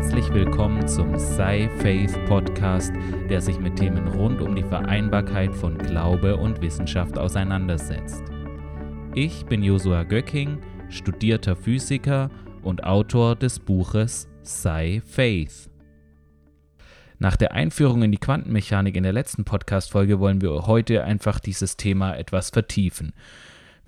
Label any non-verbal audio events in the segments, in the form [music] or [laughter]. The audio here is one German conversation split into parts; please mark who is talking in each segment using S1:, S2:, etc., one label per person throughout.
S1: Herzlich willkommen zum Sei Faith Podcast, der sich mit Themen rund um die Vereinbarkeit von Glaube und Wissenschaft auseinandersetzt. Ich bin Josua Göcking, studierter Physiker und Autor des Buches Sei Faith. Nach der Einführung in die Quantenmechanik in der letzten Podcast-Folge wollen wir heute einfach dieses Thema etwas vertiefen.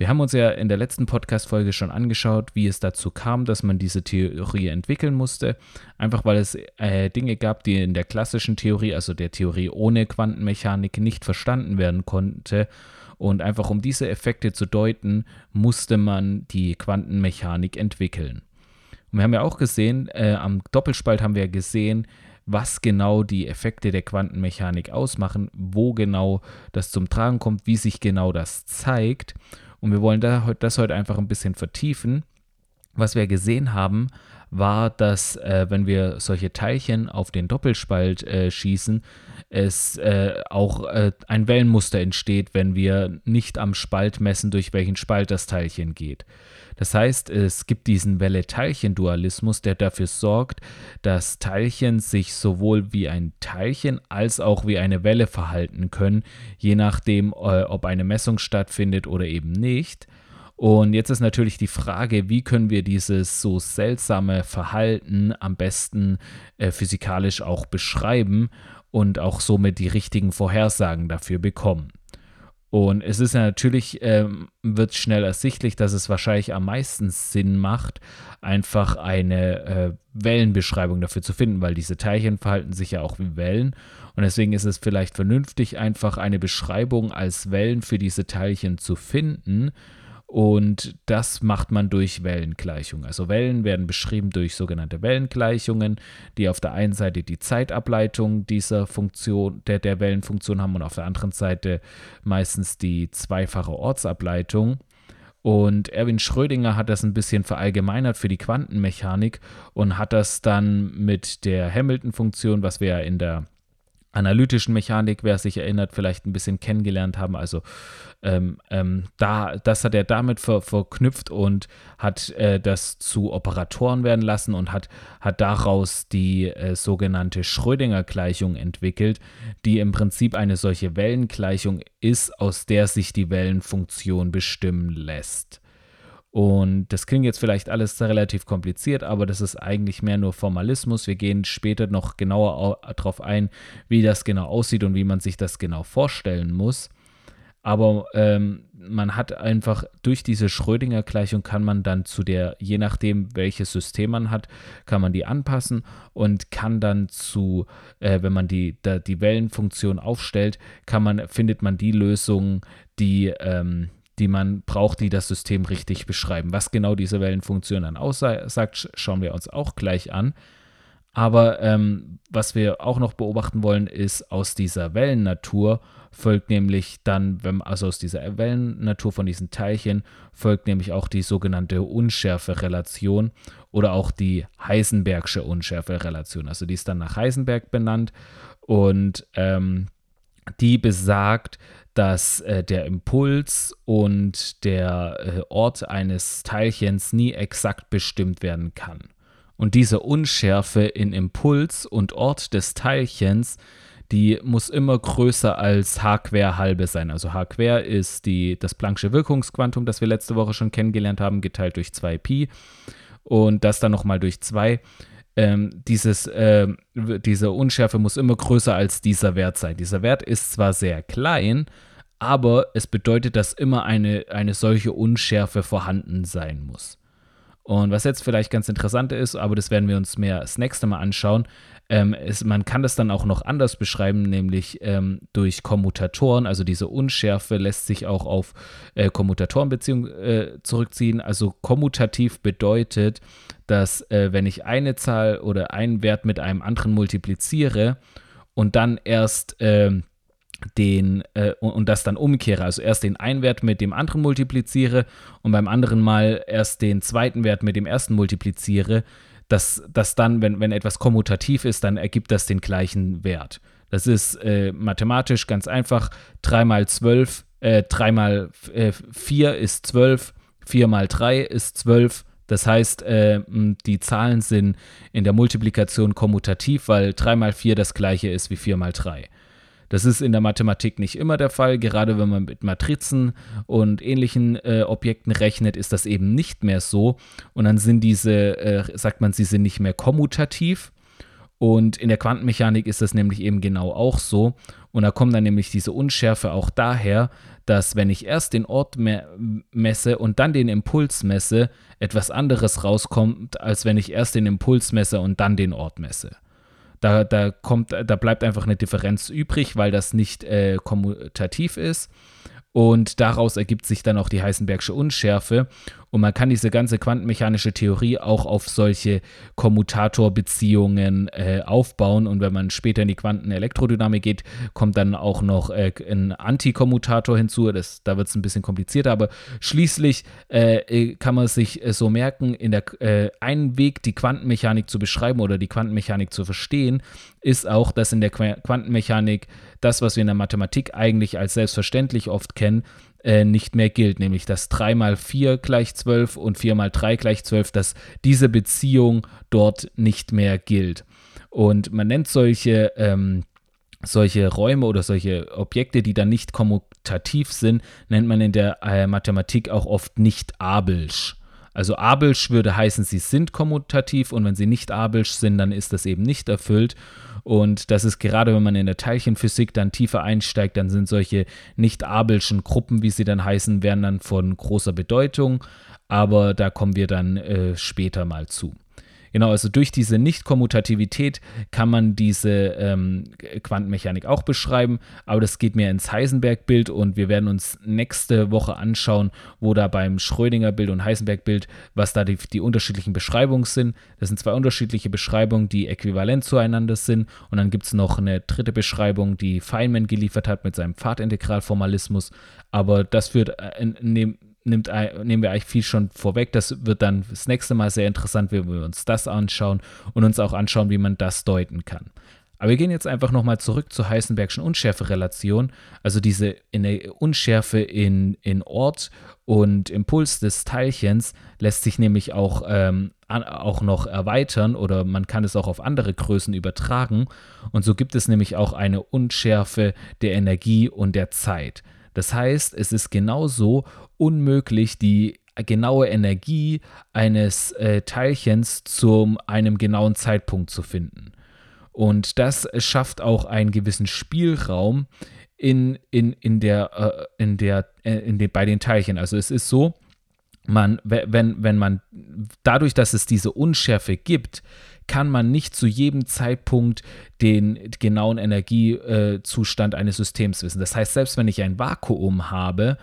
S1: Wir haben uns ja in der letzten Podcast-Folge schon angeschaut, wie es dazu kam, dass man diese Theorie entwickeln musste. Einfach weil es äh, Dinge gab, die in der klassischen Theorie, also der Theorie ohne Quantenmechanik, nicht verstanden werden konnte. Und einfach um diese Effekte zu deuten, musste man die Quantenmechanik entwickeln. Und wir haben ja auch gesehen, äh, am Doppelspalt haben wir gesehen, was genau die Effekte der Quantenmechanik ausmachen, wo genau das zum Tragen kommt, wie sich genau das zeigt. Und wir wollen da, das heute einfach ein bisschen vertiefen. Was wir gesehen haben, war, dass äh, wenn wir solche Teilchen auf den Doppelspalt äh, schießen, es äh, auch äh, ein Wellenmuster entsteht, wenn wir nicht am Spalt messen, durch welchen Spalt das Teilchen geht. Das heißt, es gibt diesen Welle-Teilchen-Dualismus, der dafür sorgt, dass Teilchen sich sowohl wie ein Teilchen als auch wie eine Welle verhalten können, je nachdem, äh, ob eine Messung stattfindet oder eben nicht. Und jetzt ist natürlich die Frage, wie können wir dieses so seltsame Verhalten am besten äh, physikalisch auch beschreiben und auch somit die richtigen Vorhersagen dafür bekommen. Und es ist ja natürlich, ähm, wird schnell ersichtlich, dass es wahrscheinlich am meisten Sinn macht, einfach eine äh, Wellenbeschreibung dafür zu finden, weil diese Teilchen verhalten sich ja auch wie Wellen. Und deswegen ist es vielleicht vernünftig, einfach eine Beschreibung als Wellen für diese Teilchen zu finden und das macht man durch Wellengleichungen. Also Wellen werden beschrieben durch sogenannte Wellengleichungen, die auf der einen Seite die Zeitableitung dieser Funktion, der, der Wellenfunktion haben und auf der anderen Seite meistens die zweifache Ortsableitung. Und Erwin Schrödinger hat das ein bisschen verallgemeinert für die Quantenmechanik und hat das dann mit der Hamilton-Funktion, was wir ja in der analytischen Mechanik, wer sich erinnert, vielleicht ein bisschen kennengelernt haben. Also ähm, ähm, da, das hat er damit ver, verknüpft und hat äh, das zu Operatoren werden lassen und hat, hat daraus die äh, sogenannte Schrödinger-Gleichung entwickelt, die im Prinzip eine solche Wellengleichung ist, aus der sich die Wellenfunktion bestimmen lässt. Und das klingt jetzt vielleicht alles relativ kompliziert, aber das ist eigentlich mehr nur Formalismus. Wir gehen später noch genauer darauf ein, wie das genau aussieht und wie man sich das genau vorstellen muss. Aber ähm, man hat einfach durch diese Schrödinger-Gleichung kann man dann zu der, je nachdem welches System man hat, kann man die anpassen und kann dann zu, äh, wenn man die, da, die Wellenfunktion aufstellt, kann man, findet man die Lösung, die, ähm, die man braucht, die das System richtig beschreiben. Was genau diese Wellenfunktion dann aussagt, schauen wir uns auch gleich an. Aber ähm, was wir auch noch beobachten wollen, ist aus dieser Wellennatur folgt nämlich dann, wenn, also aus dieser Wellennatur von diesen Teilchen, folgt nämlich auch die sogenannte Unschärfe-Relation oder auch die Heisenbergsche Unschärfe-Relation. Also die ist dann nach Heisenberg benannt und ähm, die besagt, dass äh, der Impuls und der äh, Ort eines Teilchens nie exakt bestimmt werden kann. Und diese Unschärfe in Impuls und Ort des Teilchens, die muss immer größer als h quer halbe sein. Also h quer ist die, das Planck'sche Wirkungsquantum, das wir letzte Woche schon kennengelernt haben, geteilt durch 2pi und das dann nochmal durch 2 ähm, dieses, äh, diese Unschärfe muss immer größer als dieser Wert sein. Dieser Wert ist zwar sehr klein, aber es bedeutet, dass immer eine, eine solche Unschärfe vorhanden sein muss. Und was jetzt vielleicht ganz interessant ist, aber das werden wir uns mehr das nächste Mal anschauen, ähm, ist, man kann das dann auch noch anders beschreiben, nämlich ähm, durch Kommutatoren. Also diese Unschärfe lässt sich auch auf äh, Kommutatorenbeziehungen äh, zurückziehen. Also kommutativ bedeutet, dass äh, wenn ich eine Zahl oder einen Wert mit einem anderen multipliziere und dann erst ähm, den äh, und das dann umkehre, also erst den einen Wert mit dem anderen multipliziere und beim anderen Mal erst den zweiten Wert mit dem ersten multipliziere, dass, dass dann, wenn, wenn etwas kommutativ ist, dann ergibt das den gleichen Wert. Das ist äh, mathematisch ganz einfach. 3 mal 12, äh, 3 mal äh, 4 ist 12, 4 mal 3 ist 12, Das heißt, äh, die Zahlen sind in der Multiplikation kommutativ, weil 3 mal 4 das gleiche ist wie 4 mal 3. Das ist in der Mathematik nicht immer der Fall. Gerade wenn man mit Matrizen und ähnlichen äh, Objekten rechnet, ist das eben nicht mehr so. Und dann sind diese, äh, sagt man, sie sind nicht mehr kommutativ. Und in der Quantenmechanik ist das nämlich eben genau auch so. Und da kommt dann nämlich diese Unschärfe auch daher, dass wenn ich erst den Ort me messe und dann den Impuls messe, etwas anderes rauskommt, als wenn ich erst den Impuls messe und dann den Ort messe. Da, da, kommt, da bleibt einfach eine Differenz übrig, weil das nicht äh, kommutativ ist. Und daraus ergibt sich dann auch die Heisenbergsche Unschärfe. Und man kann diese ganze quantenmechanische Theorie auch auf solche Kommutatorbeziehungen äh, aufbauen. Und wenn man später in die Quantenelektrodynamik geht, kommt dann auch noch äh, ein Antikommutator hinzu. Das, da wird es ein bisschen komplizierter, aber schließlich äh, äh kann man sich äh, so merken, in der äh, einen Weg, die Quantenmechanik zu beschreiben oder die Quantenmechanik zu verstehen, ist auch, dass in der Quantenmechanik das, was wir in der Mathematik eigentlich als selbstverständlich oft kennen, äh, nicht mehr gilt, nämlich dass 3 mal 4 gleich 12 und 4 mal 3 gleich 12, dass diese Beziehung dort nicht mehr gilt. Und man nennt solche, ähm, solche Räume oder solche Objekte, die dann nicht kommutativ sind, nennt man in der äh, Mathematik auch oft nicht abelsch. Also abelsch würde heißen, sie sind kommutativ und wenn sie nicht abelsch sind, dann ist das eben nicht erfüllt. Und das ist gerade, wenn man in der Teilchenphysik dann tiefer einsteigt, dann sind solche nicht-abelschen Gruppen, wie sie dann heißen, werden dann von großer Bedeutung. Aber da kommen wir dann äh, später mal zu. Genau, also durch diese Nicht-Kommutativität kann man diese ähm, Quantenmechanik auch beschreiben, aber das geht mehr ins Heisenberg-Bild und wir werden uns nächste Woche anschauen, wo da beim Schrödinger-Bild und Heisenberg-Bild, was da die, die unterschiedlichen Beschreibungen sind. Das sind zwei unterschiedliche Beschreibungen, die äquivalent zueinander sind und dann gibt es noch eine dritte Beschreibung, die Feynman geliefert hat mit seinem Pfadintegralformalismus, aber das führt äh, in, in dem nimmt, nehmen wir eigentlich viel schon vorweg. Das wird dann das nächste Mal sehr interessant, wenn wir uns das anschauen und uns auch anschauen, wie man das deuten kann. Aber wir gehen jetzt einfach nochmal zurück zur Heisenbergschen Unschärferelation, also diese Unschärfe in, in Ort und Impuls des Teilchens lässt sich nämlich auch, ähm, auch noch erweitern oder man kann es auch auf andere Größen übertragen. Und so gibt es nämlich auch eine Unschärfe der Energie und der Zeit. Das heißt, es ist genauso unmöglich, die genaue Energie eines äh, Teilchens zu einem genauen Zeitpunkt zu finden. Und das schafft auch einen gewissen Spielraum in, in, in der, äh, in der, äh, in den, bei den Teilchen. Also es ist so, man, wenn, wenn man dadurch, dass es diese Unschärfe gibt, kann man nicht zu jedem Zeitpunkt den genauen Energiezustand eines Systems wissen. Das heißt, selbst wenn ich ein Vakuum habe,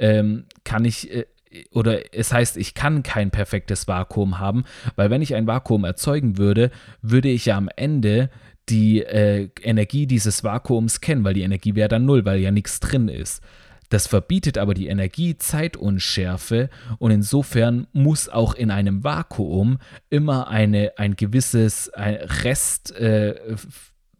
S1: ähm, kann ich äh, oder es heißt, ich kann kein perfektes Vakuum haben, weil wenn ich ein Vakuum erzeugen würde, würde ich ja am Ende die äh, Energie dieses Vakuums kennen, weil die Energie wäre dann null, weil ja nichts drin ist. Das verbietet aber die Energiezeitunschärfe und insofern muss auch in einem Vakuum immer eine, ein gewisses Rest, äh,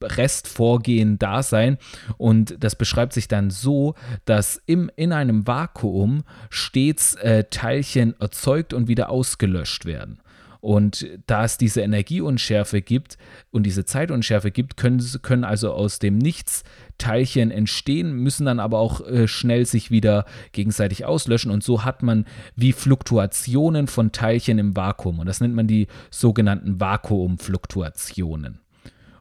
S1: Restvorgehen da sein. Und das beschreibt sich dann so, dass im, in einem Vakuum stets äh, Teilchen erzeugt und wieder ausgelöscht werden. Und da es diese Energieunschärfe gibt und diese Zeitunschärfe gibt, können, können also aus dem Nichts Teilchen entstehen, müssen dann aber auch äh, schnell sich wieder gegenseitig auslöschen. Und so hat man wie Fluktuationen von Teilchen im Vakuum. Und das nennt man die sogenannten Vakuumfluktuationen.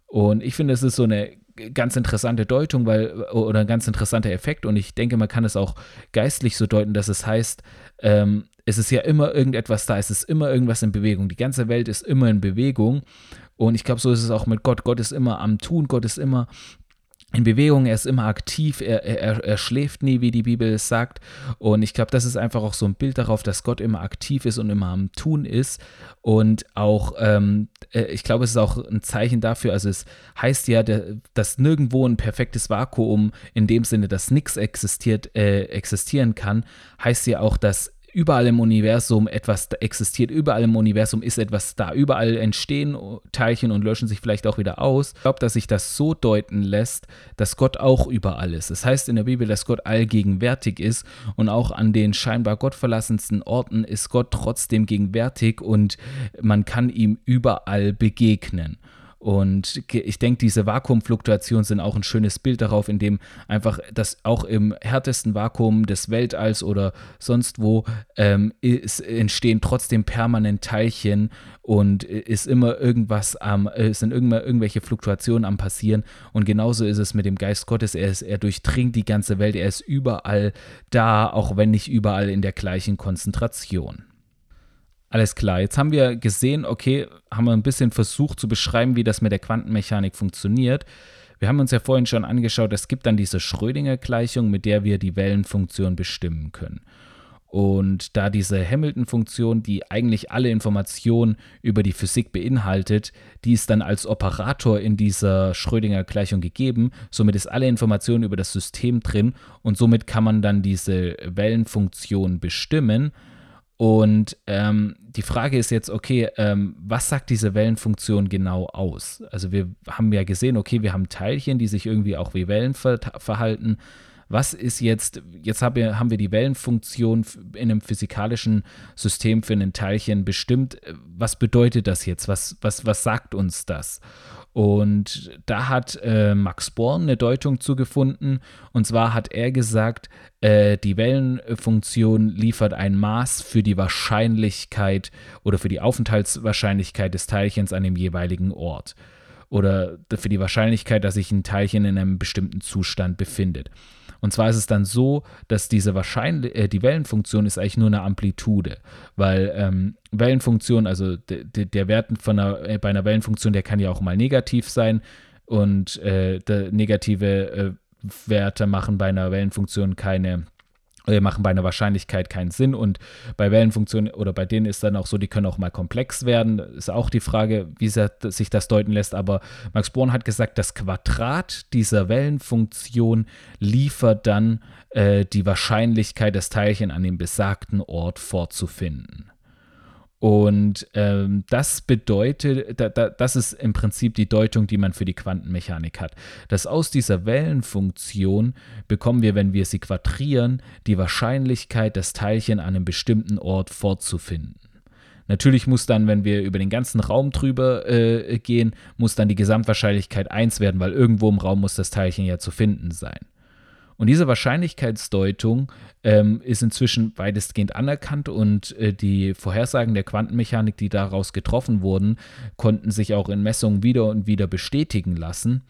S1: Und ich finde, es ist so eine ganz interessante Deutung, weil, oder ein ganz interessanter Effekt. Und ich denke, man kann es auch geistlich so deuten, dass es heißt, ähm, es ist ja immer irgendetwas da, es ist immer irgendwas in Bewegung. Die ganze Welt ist immer in Bewegung. Und ich glaube, so ist es auch mit Gott. Gott ist immer am Tun, Gott ist immer in Bewegung, er ist immer aktiv, er, er, er schläft nie, wie die Bibel es sagt. Und ich glaube, das ist einfach auch so ein Bild darauf, dass Gott immer aktiv ist und immer am Tun ist. Und auch, ähm, äh, ich glaube, es ist auch ein Zeichen dafür, also es heißt ja, dass nirgendwo ein perfektes Vakuum in dem Sinne, dass nichts existiert, äh, existieren kann, heißt ja auch, dass überall im Universum etwas existiert, überall im Universum ist etwas da, überall entstehen Teilchen und löschen sich vielleicht auch wieder aus. Ich glaube, dass sich das so deuten lässt, dass Gott auch überall ist. Das heißt in der Bibel, dass Gott allgegenwärtig ist und auch an den scheinbar gottverlassensten Orten ist Gott trotzdem gegenwärtig und man kann ihm überall begegnen. Und ich denke, diese Vakuumfluktuationen sind auch ein schönes Bild darauf, in dem einfach das auch im härtesten Vakuum des Weltalls oder sonst wo ähm, ist, entstehen trotzdem permanent Teilchen und ist immer irgendwas am, es sind immer irgendwelche Fluktuationen am passieren. Und genauso ist es mit dem Geist Gottes. Er, ist, er durchdringt die ganze Welt, er ist überall da, auch wenn nicht überall in der gleichen Konzentration. Alles klar, jetzt haben wir gesehen, okay, haben wir ein bisschen versucht zu beschreiben, wie das mit der Quantenmechanik funktioniert. Wir haben uns ja vorhin schon angeschaut, es gibt dann diese Schrödinger-Gleichung, mit der wir die Wellenfunktion bestimmen können. Und da diese Hamilton-Funktion, die eigentlich alle Informationen über die Physik beinhaltet, die ist dann als Operator in dieser Schrödinger-Gleichung gegeben. Somit ist alle Information über das System drin und somit kann man dann diese Wellenfunktion bestimmen. Und ähm, die Frage ist jetzt, okay, ähm, was sagt diese Wellenfunktion genau aus? Also wir haben ja gesehen, okay, wir haben Teilchen, die sich irgendwie auch wie Wellen ver verhalten. Was ist jetzt, jetzt haben wir, haben wir die Wellenfunktion in einem physikalischen System für ein Teilchen bestimmt. Was bedeutet das jetzt? Was, was, was sagt uns das? Und da hat äh, Max Born eine Deutung zugefunden. Und zwar hat er gesagt, äh, die Wellenfunktion liefert ein Maß für die Wahrscheinlichkeit oder für die Aufenthaltswahrscheinlichkeit des Teilchens an dem jeweiligen Ort. Oder für die Wahrscheinlichkeit, dass sich ein Teilchen in einem bestimmten Zustand befindet. Und zwar ist es dann so, dass diese Wahrscheinlich äh, die Wellenfunktion ist eigentlich nur eine Amplitude, weil ähm, Wellenfunktion, also der Wert von einer, äh, bei einer Wellenfunktion, der kann ja auch mal negativ sein und äh, negative äh, Werte machen bei einer Wellenfunktion keine machen bei einer Wahrscheinlichkeit keinen Sinn und bei Wellenfunktionen oder bei denen ist dann auch so, die können auch mal komplex werden. Ist auch die Frage, wie sich das deuten lässt. Aber Max Born hat gesagt, das Quadrat dieser Wellenfunktion liefert dann äh, die Wahrscheinlichkeit, das Teilchen an dem besagten Ort vorzufinden. Und ähm, das bedeutet, da, da, das ist im Prinzip die Deutung, die man für die Quantenmechanik hat. Dass aus dieser Wellenfunktion bekommen wir, wenn wir sie quadrieren, die Wahrscheinlichkeit, das Teilchen an einem bestimmten Ort fortzufinden. Natürlich muss dann, wenn wir über den ganzen Raum drüber äh, gehen, muss dann die Gesamtwahrscheinlichkeit 1 werden, weil irgendwo im Raum muss das Teilchen ja zu finden sein. Und diese Wahrscheinlichkeitsdeutung ähm, ist inzwischen weitestgehend anerkannt und äh, die Vorhersagen der Quantenmechanik, die daraus getroffen wurden, konnten sich auch in Messungen wieder und wieder bestätigen lassen.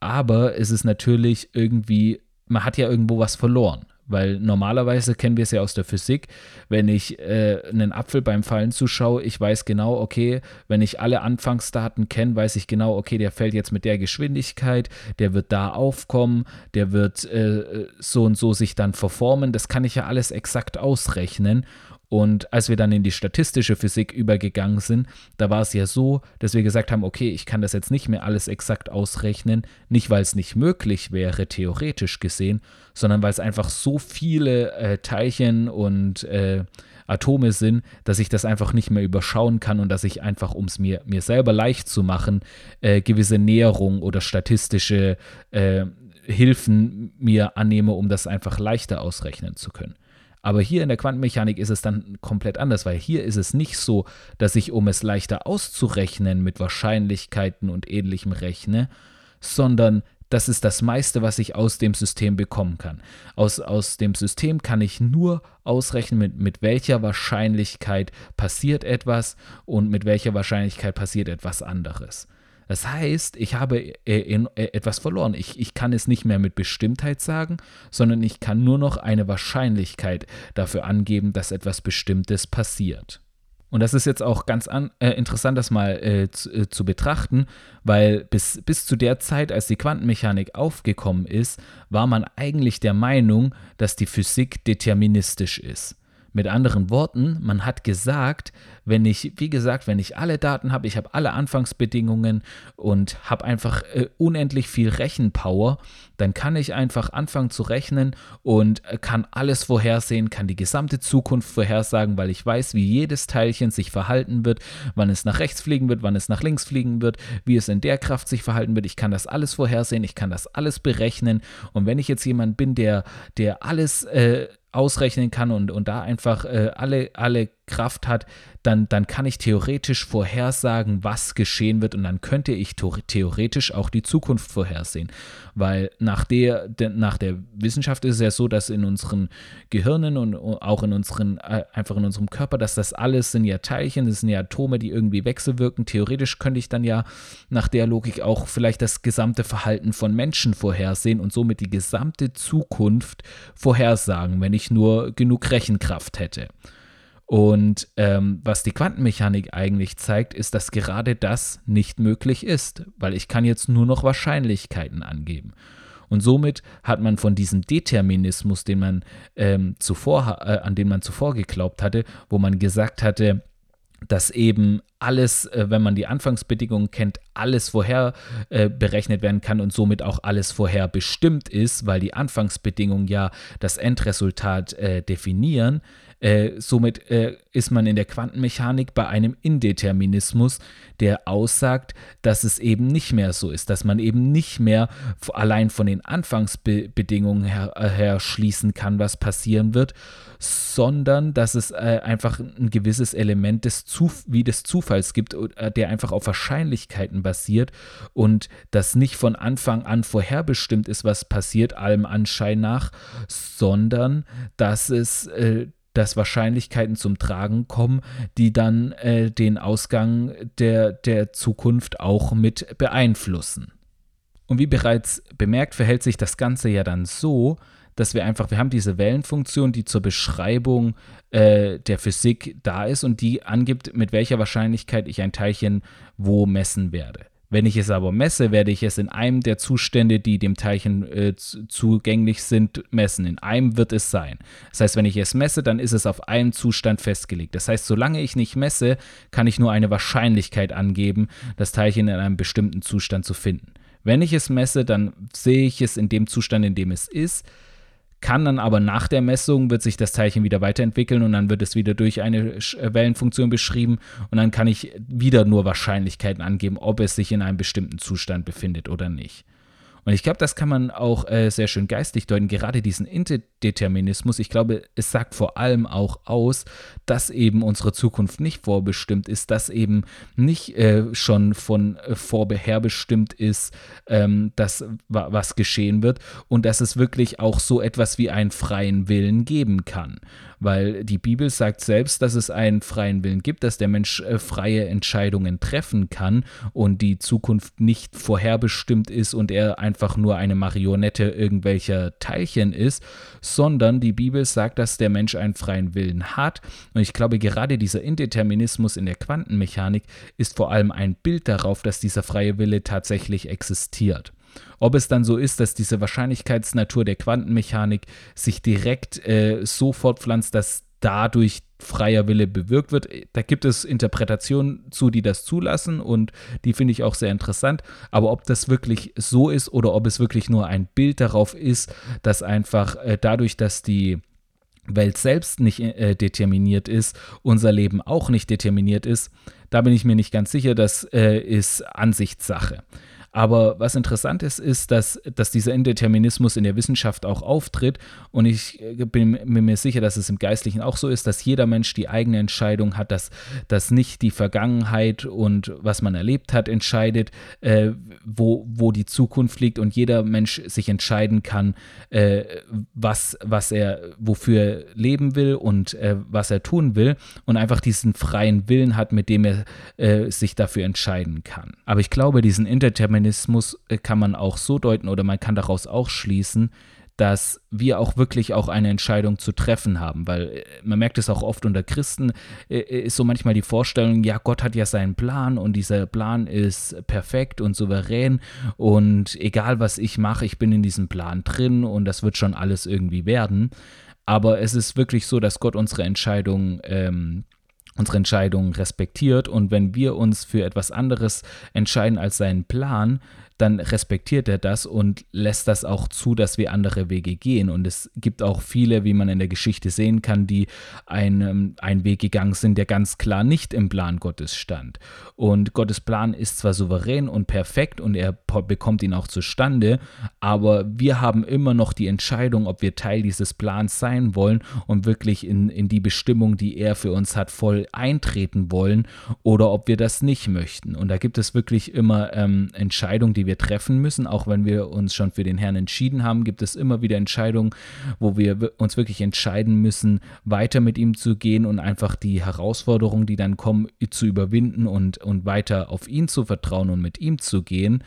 S1: Aber es ist natürlich irgendwie, man hat ja irgendwo was verloren. Weil normalerweise kennen wir es ja aus der Physik, wenn ich äh, einen Apfel beim Fallen zuschaue, ich weiß genau, okay, wenn ich alle Anfangsdaten kenne, weiß ich genau, okay, der fällt jetzt mit der Geschwindigkeit, der wird da aufkommen, der wird äh, so und so sich dann verformen. Das kann ich ja alles exakt ausrechnen. Und als wir dann in die statistische Physik übergegangen sind, da war es ja so, dass wir gesagt haben, okay, ich kann das jetzt nicht mehr alles exakt ausrechnen, nicht weil es nicht möglich wäre, theoretisch gesehen, sondern weil es einfach so viele äh, Teilchen und äh, Atome sind, dass ich das einfach nicht mehr überschauen kann und dass ich einfach, um es mir, mir selber leicht zu machen, äh, gewisse Näherung oder statistische äh, Hilfen mir annehme, um das einfach leichter ausrechnen zu können. Aber hier in der Quantenmechanik ist es dann komplett anders, weil hier ist es nicht so, dass ich, um es leichter auszurechnen mit Wahrscheinlichkeiten und ähnlichem rechne, sondern das ist das meiste, was ich aus dem System bekommen kann. Aus, aus dem System kann ich nur ausrechnen, mit, mit welcher Wahrscheinlichkeit passiert etwas und mit welcher Wahrscheinlichkeit passiert etwas anderes. Das heißt, ich habe äh, äh, etwas verloren. Ich, ich kann es nicht mehr mit Bestimmtheit sagen, sondern ich kann nur noch eine Wahrscheinlichkeit dafür angeben, dass etwas Bestimmtes passiert. Und das ist jetzt auch ganz an, äh, interessant, das mal äh, zu, äh, zu, betrachten, weil bis, bis zu der Zeit, als die Quantenmechanik aufgekommen ist, war man eigentlich der Meinung, dass die Physik deterministisch ist. Mit anderen Worten, man hat gesagt, wenn ich, wie gesagt, wenn ich alle Daten habe, ich habe alle Anfangsbedingungen und habe einfach äh, unendlich viel Rechenpower, dann kann ich einfach anfangen zu rechnen und äh, kann alles vorhersehen, kann die gesamte Zukunft vorhersagen, weil ich weiß, wie jedes Teilchen sich verhalten wird, wann es nach rechts fliegen wird, wann es nach links fliegen wird, wie es in der Kraft sich verhalten wird. Ich kann das alles vorhersehen, ich kann das alles berechnen. Und wenn ich jetzt jemand bin, der, der alles äh, ausrechnen kann und, und da einfach äh, alle, alle Kraft hat, dann, dann kann ich theoretisch vorhersagen, was geschehen wird und dann könnte ich theoretisch auch die Zukunft vorhersehen. Weil nach der, de, nach der Wissenschaft ist es ja so, dass in unseren Gehirnen und auch in unseren, äh, einfach in unserem Körper, dass das alles sind ja Teilchen, das sind ja Atome, die irgendwie wechselwirken. Theoretisch könnte ich dann ja nach der Logik auch vielleicht das gesamte Verhalten von Menschen vorhersehen und somit die gesamte Zukunft vorhersagen, wenn ich nur genug Rechenkraft hätte. Und ähm, was die Quantenmechanik eigentlich zeigt, ist, dass gerade das nicht möglich ist, weil ich kann jetzt nur noch Wahrscheinlichkeiten angeben. Und somit hat man von diesem Determinismus, den man ähm, zuvor, äh, an den man zuvor geglaubt hatte, wo man gesagt hatte, dass eben alles, äh, wenn man die Anfangsbedingungen kennt, alles vorher äh, berechnet werden kann und somit auch alles vorher bestimmt ist, weil die Anfangsbedingungen ja das Endresultat äh, definieren, äh, somit äh, ist man in der Quantenmechanik bei einem Indeterminismus, der aussagt, dass es eben nicht mehr so ist, dass man eben nicht mehr allein von den Anfangsbedingungen her, äh, her schließen kann, was passieren wird, sondern dass es äh, einfach ein gewisses Element des Zuf wie des Zufalls gibt, äh, der einfach auf Wahrscheinlichkeiten basiert und das nicht von Anfang an vorherbestimmt ist, was passiert, allem Anschein nach, sondern dass es äh, dass Wahrscheinlichkeiten zum Tragen kommen, die dann äh, den Ausgang der, der Zukunft auch mit beeinflussen. Und wie bereits bemerkt, verhält sich das Ganze ja dann so, dass wir einfach, wir haben diese Wellenfunktion, die zur Beschreibung äh, der Physik da ist und die angibt, mit welcher Wahrscheinlichkeit ich ein Teilchen wo messen werde. Wenn ich es aber messe, werde ich es in einem der Zustände, die dem Teilchen äh, zugänglich sind, messen. In einem wird es sein. Das heißt, wenn ich es messe, dann ist es auf einen Zustand festgelegt. Das heißt, solange ich nicht messe, kann ich nur eine Wahrscheinlichkeit angeben, das Teilchen in einem bestimmten Zustand zu finden. Wenn ich es messe, dann sehe ich es in dem Zustand, in dem es ist kann dann aber nach der Messung, wird sich das Teilchen wieder weiterentwickeln und dann wird es wieder durch eine äh, Wellenfunktion beschrieben und dann kann ich wieder nur Wahrscheinlichkeiten angeben, ob es sich in einem bestimmten Zustand befindet oder nicht. Und ich glaube, das kann man auch äh, sehr schön geistig deuten, gerade diesen Interdeterminismus. Ich glaube, es sagt vor allem auch aus, dass eben unsere Zukunft nicht vorbestimmt ist, dass eben nicht äh, schon von äh, vorher bestimmt ist, ähm, dass was geschehen wird und dass es wirklich auch so etwas wie einen freien Willen geben kann weil die Bibel sagt selbst, dass es einen freien Willen gibt, dass der Mensch äh, freie Entscheidungen treffen kann und die Zukunft nicht vorherbestimmt ist und er einfach nur eine Marionette irgendwelcher Teilchen ist, sondern die Bibel sagt, dass der Mensch einen freien Willen hat. Und ich glaube, gerade dieser Indeterminismus in der Quantenmechanik ist vor allem ein Bild darauf, dass dieser freie Wille tatsächlich existiert. Ob es dann so ist, dass diese Wahrscheinlichkeitsnatur der Quantenmechanik sich direkt äh, so fortpflanzt, dass dadurch freier Wille bewirkt wird. Da gibt es Interpretationen zu, die das zulassen und die finde ich auch sehr interessant. Aber ob das wirklich so ist oder ob es wirklich nur ein Bild darauf ist, dass einfach äh, dadurch, dass die Welt selbst nicht äh, determiniert ist, unser Leben auch nicht determiniert ist, da bin ich mir nicht ganz sicher. Das äh, ist Ansichtssache. Aber was interessant ist, ist, dass, dass dieser Indeterminismus in der Wissenschaft auch auftritt. Und ich äh, bin mir sicher, dass es im Geistlichen auch so ist, dass jeder Mensch die eigene Entscheidung hat, dass, dass nicht die Vergangenheit und was man erlebt hat entscheidet, äh, wo, wo die Zukunft liegt und jeder Mensch sich entscheiden kann, äh, was, was er, wofür er leben will und äh, was er tun will und einfach diesen freien Willen hat, mit dem er äh, sich dafür entscheiden kann. Aber ich glaube, diesen Indeterminismus Determinismus äh, kann man auch so deuten oder man kann daraus auch schließen, dass wir auch wirklich auch eine Entscheidung zu treffen haben, weil äh, man merkt es auch oft unter Christen, äh, ist so manchmal die Vorstellung, ja, Gott hat ja seinen Plan und dieser Plan ist perfekt und souverän und egal was ich mache, ich bin in diesem Plan drin und das wird schon alles irgendwie werden. aber es ist wirklich so, dass Gott unsere Entscheidung ähm, unsere Entscheidungen respektiert. Und wenn wir uns für etwas anderes entscheiden als seinen Plan, dann respektiert er das und lässt das auch zu, dass wir andere Wege gehen. Und es gibt auch viele, wie man in der Geschichte sehen kann, die einen, einen Weg gegangen sind, der ganz klar nicht im Plan Gottes stand. Und Gottes Plan ist zwar souverän und perfekt und er bekommt ihn auch zustande, aber wir haben immer noch die Entscheidung, ob wir Teil dieses Plans sein wollen und wirklich in, in die Bestimmung, die er für uns hat, voll eintreten wollen oder ob wir das nicht möchten. Und da gibt es wirklich immer ähm, Entscheidungen, die die wir treffen müssen. Auch wenn wir uns schon für den Herrn entschieden haben, gibt es immer wieder Entscheidungen, wo wir uns wirklich entscheiden müssen, weiter mit ihm zu gehen und einfach die Herausforderungen, die dann kommen, zu überwinden und, und weiter auf ihn zu vertrauen und mit ihm zu gehen.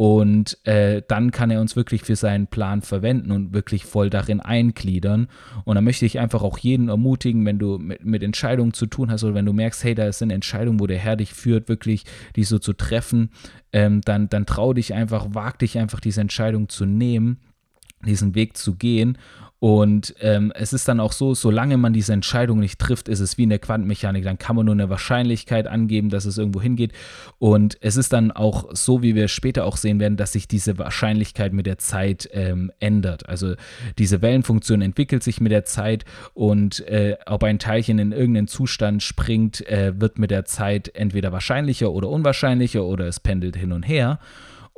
S1: Und äh, dann kann er uns wirklich für seinen Plan verwenden und wirklich voll darin eingliedern. Und da möchte ich einfach auch jeden ermutigen, wenn du mit, mit Entscheidungen zu tun hast oder wenn du merkst, hey, da sind Entscheidungen, wo der Herr dich führt, wirklich die so zu treffen, ähm, dann, dann trau dich einfach, wag dich einfach, diese Entscheidung zu nehmen, diesen Weg zu gehen und ähm, es ist dann auch so, solange man diese Entscheidung nicht trifft, ist es wie in der Quantenmechanik. Dann kann man nur eine Wahrscheinlichkeit angeben, dass es irgendwo hingeht. Und es ist dann auch so, wie wir später auch sehen werden, dass sich diese Wahrscheinlichkeit mit der Zeit ähm, ändert. Also diese Wellenfunktion entwickelt sich mit der Zeit und äh, ob ein Teilchen in irgendeinen Zustand springt, äh, wird mit der Zeit entweder wahrscheinlicher oder unwahrscheinlicher oder es pendelt hin und her.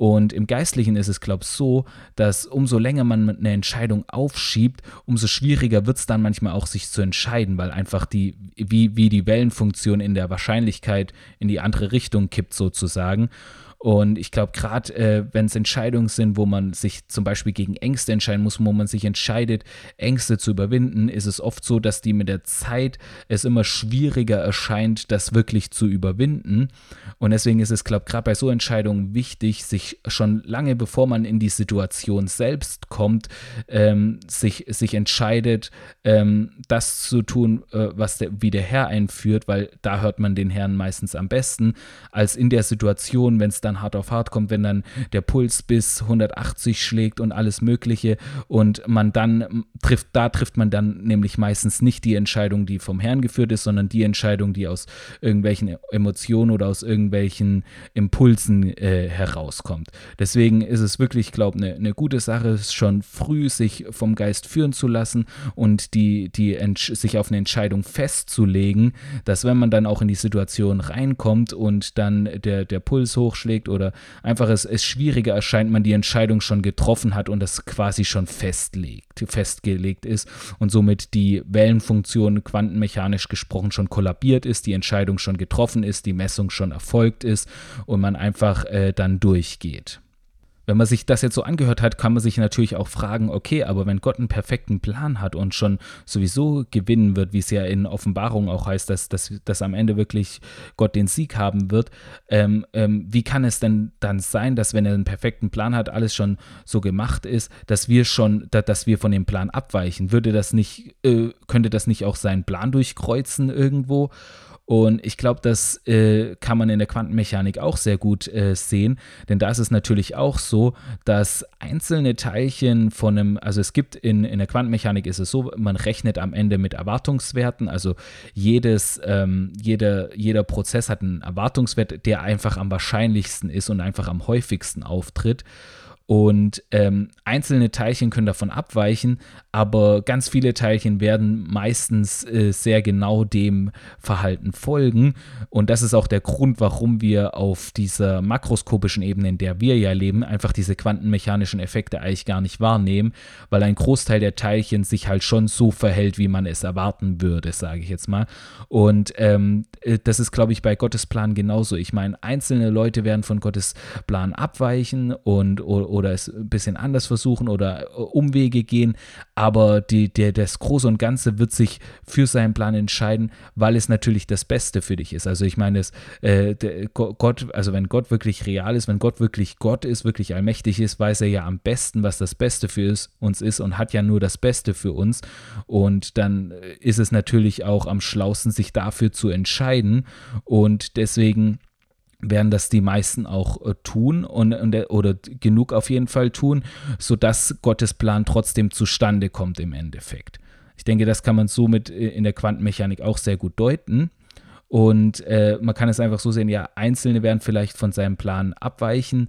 S1: Und im Geistlichen ist es, glaube ich, so, dass umso länger man eine Entscheidung aufschiebt, umso schwieriger wird es dann manchmal auch, sich zu entscheiden, weil einfach die, wie, wie die Wellenfunktion in der Wahrscheinlichkeit in die andere Richtung kippt, sozusagen. Und ich glaube, gerade äh, wenn es Entscheidungen sind, wo man sich zum Beispiel gegen Ängste entscheiden muss, wo man sich entscheidet, Ängste zu überwinden, ist es oft so, dass die mit der Zeit es immer schwieriger erscheint, das wirklich zu überwinden. Und deswegen ist es, glaube ich, gerade bei so Entscheidungen wichtig, sich schon lange bevor man in die Situation selbst kommt, ähm, sich, sich entscheidet, ähm, das zu tun, äh, was der, wie der Herr einführt, weil da hört man den Herrn meistens am besten, als in der Situation, wenn es dann dann hart auf hart kommt, wenn dann der Puls bis 180 schlägt und alles Mögliche und man dann trifft, da trifft man dann nämlich meistens nicht die Entscheidung, die vom Herrn geführt ist, sondern die Entscheidung, die aus irgendwelchen Emotionen oder aus irgendwelchen Impulsen äh, herauskommt. Deswegen ist es wirklich, ich glaube, eine ne gute Sache, schon früh sich vom Geist führen zu lassen und die, die sich auf eine Entscheidung festzulegen, dass wenn man dann auch in die Situation reinkommt und dann der, der Puls hochschlägt, festlegt oder einfach es, es schwieriger erscheint, man die Entscheidung schon getroffen hat und das quasi schon festlegt, festgelegt ist und somit die Wellenfunktion quantenmechanisch gesprochen schon kollabiert ist, die Entscheidung schon getroffen ist, die Messung schon erfolgt ist und man einfach äh, dann durchgeht. Wenn man sich das jetzt so angehört hat, kann man sich natürlich auch fragen, okay, aber wenn Gott einen perfekten Plan hat und schon sowieso gewinnen wird, wie es ja in Offenbarung auch heißt, dass, dass, dass am Ende wirklich Gott den Sieg haben wird, ähm, ähm, wie kann es denn dann sein, dass wenn er einen perfekten Plan hat, alles schon so gemacht ist, dass wir schon, da, dass wir von dem Plan abweichen? Würde das nicht, äh, könnte das nicht auch seinen Plan durchkreuzen irgendwo? Und ich glaube, das äh, kann man in der Quantenmechanik auch sehr gut äh, sehen, denn da ist es natürlich auch so, dass einzelne Teilchen von einem, also es gibt in, in der Quantenmechanik ist es so, man rechnet am Ende mit Erwartungswerten, also jedes, ähm, jeder, jeder Prozess hat einen Erwartungswert, der einfach am wahrscheinlichsten ist und einfach am häufigsten auftritt. Und ähm, einzelne Teilchen können davon abweichen, aber ganz viele Teilchen werden meistens äh, sehr genau dem Verhalten folgen. Und das ist auch der Grund, warum wir auf dieser makroskopischen Ebene, in der wir ja leben, einfach diese quantenmechanischen Effekte eigentlich gar nicht wahrnehmen, weil ein Großteil der Teilchen sich halt schon so verhält, wie man es erwarten würde, sage ich jetzt mal. Und ähm, äh, das ist, glaube ich, bei Gottes Plan genauso. Ich meine, einzelne Leute werden von Gottes Plan abweichen und oder es ein bisschen anders versuchen oder äh, Umwege gehen, aber die, der, das Große und Ganze wird sich für seinen Plan entscheiden, weil es natürlich das Beste für dich ist. Also ich meine, es, äh, Gott, also wenn Gott wirklich real ist, wenn Gott wirklich Gott ist, wirklich allmächtig ist, weiß er ja am besten, was das Beste für uns ist und hat ja nur das Beste für uns. Und dann äh, ist es natürlich auch am schlausten, sich dafür zu entscheiden. Und deswegen werden das die meisten auch äh, tun und, und, oder genug auf jeden Fall tun, sodass Gottes Plan trotzdem zustande kommt im Endeffekt. Ich denke, das kann man somit in der Quantenmechanik auch sehr gut deuten. Und äh, man kann es einfach so sehen, ja, Einzelne werden vielleicht von seinem Plan abweichen,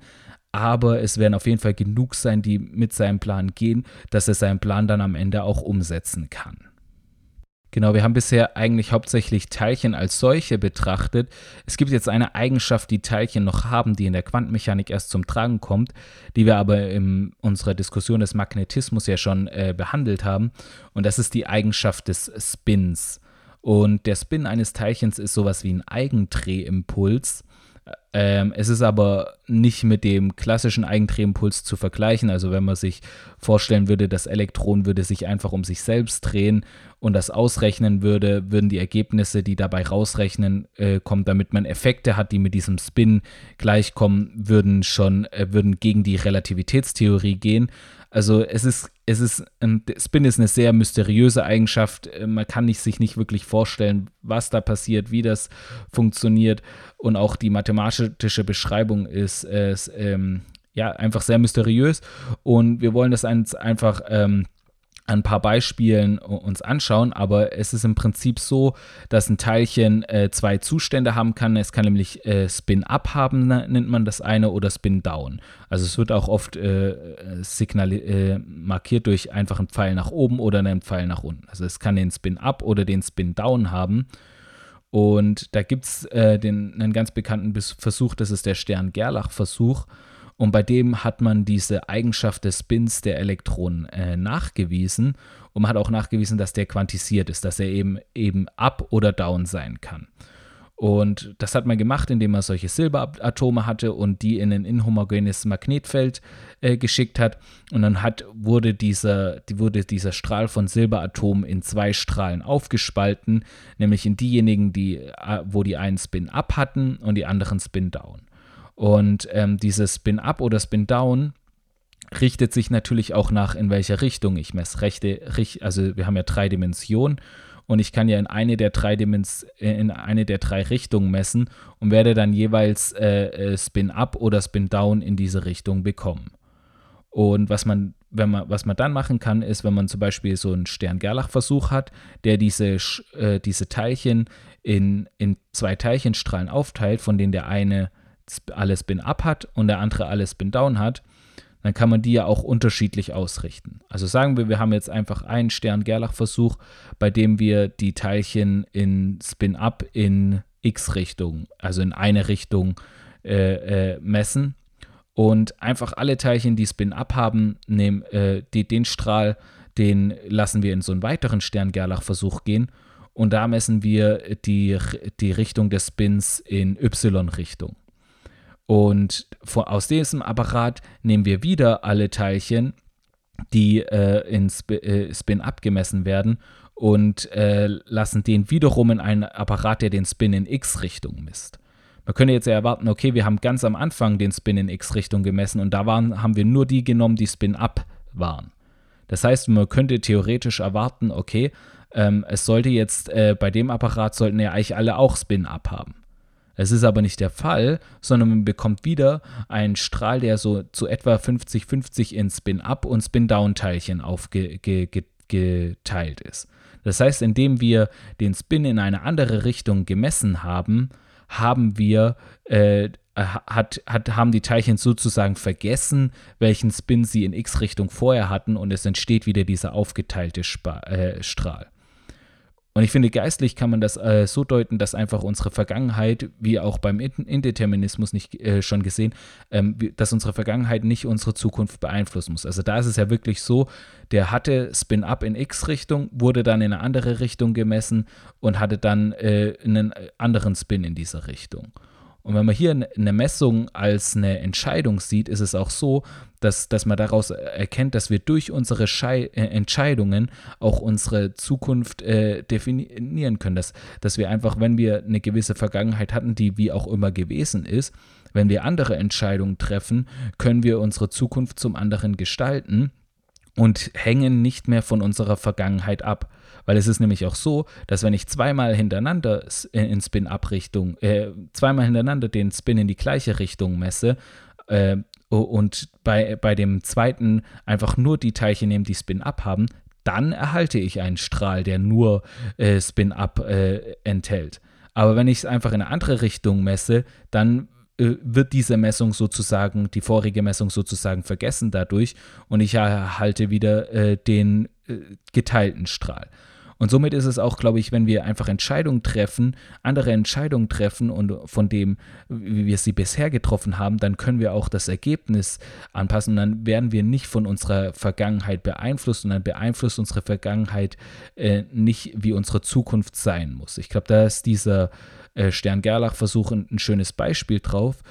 S1: aber es werden auf jeden Fall genug sein, die mit seinem Plan gehen, dass er seinen Plan dann am Ende auch umsetzen kann. Genau, wir haben bisher eigentlich hauptsächlich Teilchen als solche betrachtet. Es gibt jetzt eine Eigenschaft, die Teilchen noch haben, die in der Quantenmechanik erst zum Tragen kommt, die wir aber in unserer Diskussion des Magnetismus ja schon äh, behandelt haben. Und das ist die Eigenschaft des Spins. Und der Spin eines Teilchens ist sowas wie ein Eigendrehimpuls. Ähm, es ist aber nicht mit dem klassischen Eigendrehimpuls zu vergleichen. Also wenn man sich vorstellen würde, das Elektron würde sich einfach um sich selbst drehen und das ausrechnen würde, würden die Ergebnisse, die dabei rausrechnen, äh, kommen, damit man Effekte hat, die mit diesem Spin gleichkommen, würden schon, äh, würden gegen die Relativitätstheorie gehen. Also es ist, es ist, ein, Spin ist eine sehr mysteriöse Eigenschaft. Äh, man kann sich nicht wirklich vorstellen, was da passiert, wie das funktioniert. Und auch die mathematische Beschreibung ist, ist ähm, ja einfach sehr mysteriös. Und wir wollen das einfach ähm, ein paar Beispielen uns anschauen, aber es ist im Prinzip so, dass ein Teilchen äh, zwei Zustände haben kann. Es kann nämlich äh, Spin-Up haben, nennt man das eine, oder Spin-Down. Also es wird auch oft äh, äh, markiert durch einfach einen Pfeil nach oben oder einen Pfeil nach unten. Also es kann den Spin-Up oder den Spin-Down haben. Und da gibt es äh, einen ganz bekannten Versuch, das ist der Stern-Gerlach-Versuch. Und bei dem hat man diese Eigenschaft des Spins der Elektronen äh, nachgewiesen und man hat auch nachgewiesen, dass der quantisiert ist, dass er eben, eben up oder down sein kann. Und das hat man gemacht, indem man solche Silberatome hatte und die in ein inhomogenes Magnetfeld äh, geschickt hat. Und dann hat, wurde, dieser, die, wurde dieser Strahl von Silberatomen in zwei Strahlen aufgespalten, nämlich in diejenigen, die, äh, wo die einen Spin up hatten und die anderen Spin down. Und ähm, dieses Spin-Up oder Spin-Down richtet sich natürlich auch nach, in welcher Richtung ich messe. Rechte, also wir haben ja drei Dimensionen und ich kann ja in eine der drei Dimens äh, in eine der drei Richtungen messen und werde dann jeweils äh, äh, Spin Up oder Spin Down in diese Richtung bekommen. Und was man, wenn man, was man dann machen kann, ist, wenn man zum Beispiel so einen Stern-Gerlach-Versuch hat, der diese, äh, diese Teilchen in, in zwei Teilchenstrahlen aufteilt, von denen der eine alle Spin-Up hat und der andere alle Spin-Down hat, dann kann man die ja auch unterschiedlich ausrichten. Also sagen wir, wir haben jetzt einfach einen Stern-Gerlach-Versuch, bei dem wir die Teilchen in Spin-Up in x-Richtung, also in eine Richtung äh, äh, messen und einfach alle Teilchen, die Spin-Up haben, nehmen, äh, die, den Strahl, den lassen wir in so einen weiteren Stern-Gerlach-Versuch gehen und da messen wir die, die Richtung des Spins in y-Richtung. Und aus diesem Apparat nehmen wir wieder alle Teilchen, die äh, in Sp äh, Spin abgemessen werden und äh, lassen den wiederum in einen Apparat, der den Spin in x-Richtung misst. Man könnte jetzt ja erwarten, okay, wir haben ganz am Anfang den Spin in x-Richtung gemessen und da waren, haben wir nur die genommen, die Spin up waren. Das heißt, man könnte theoretisch erwarten, okay, ähm, es sollte jetzt äh, bei dem Apparat sollten ja eigentlich alle auch Spin up haben. Es ist aber nicht der Fall, sondern man bekommt wieder einen Strahl, der so zu etwa 50-50 in Spin-Up und Spin-Down-Teilchen aufgeteilt ist. Das heißt, indem wir den Spin in eine andere Richtung gemessen haben, haben wir äh, hat, hat, haben die Teilchen sozusagen vergessen, welchen Spin sie in x-Richtung vorher hatten und es entsteht wieder dieser aufgeteilte Spa äh, Strahl. Und ich finde, geistlich kann man das äh, so deuten, dass einfach unsere Vergangenheit, wie auch beim Indeterminismus nicht äh, schon gesehen, ähm, dass unsere Vergangenheit nicht unsere Zukunft beeinflussen muss. Also da ist es ja wirklich so, der hatte Spin-up in X-Richtung, wurde dann in eine andere Richtung gemessen und hatte dann äh, einen anderen Spin in dieser Richtung. Und wenn man hier eine Messung als eine Entscheidung sieht, ist es auch so, dass, dass man daraus erkennt, dass wir durch unsere Schei äh, Entscheidungen auch unsere Zukunft äh, definieren können. Dass, dass wir einfach, wenn wir eine gewisse Vergangenheit hatten, die wie auch immer gewesen ist, wenn wir andere Entscheidungen treffen, können wir unsere Zukunft zum anderen gestalten und hängen nicht mehr von unserer Vergangenheit ab. Weil es ist nämlich auch so, dass wenn ich zweimal hintereinander äh, in Spin-Up-Richtung, äh, zweimal hintereinander den Spin in die gleiche Richtung messe äh, und bei, bei dem zweiten einfach nur die Teilchen nehmen, die Spin-Up haben, dann erhalte ich einen Strahl, der nur äh, Spin-Up äh, enthält. Aber wenn ich es einfach in eine andere Richtung messe, dann äh, wird diese Messung sozusagen, die vorige Messung sozusagen vergessen dadurch und ich erhalte wieder äh, den äh, geteilten Strahl. Und somit ist es auch, glaube ich, wenn wir einfach Entscheidungen treffen, andere Entscheidungen treffen und von dem, wie wir sie bisher getroffen haben, dann können wir auch das Ergebnis anpassen. Und dann werden wir nicht von unserer Vergangenheit beeinflusst und dann beeinflusst unsere Vergangenheit äh, nicht, wie unsere Zukunft sein muss. Ich glaube, da ist dieser äh, Stern-Gerlach-Versuch ein, ein schönes Beispiel drauf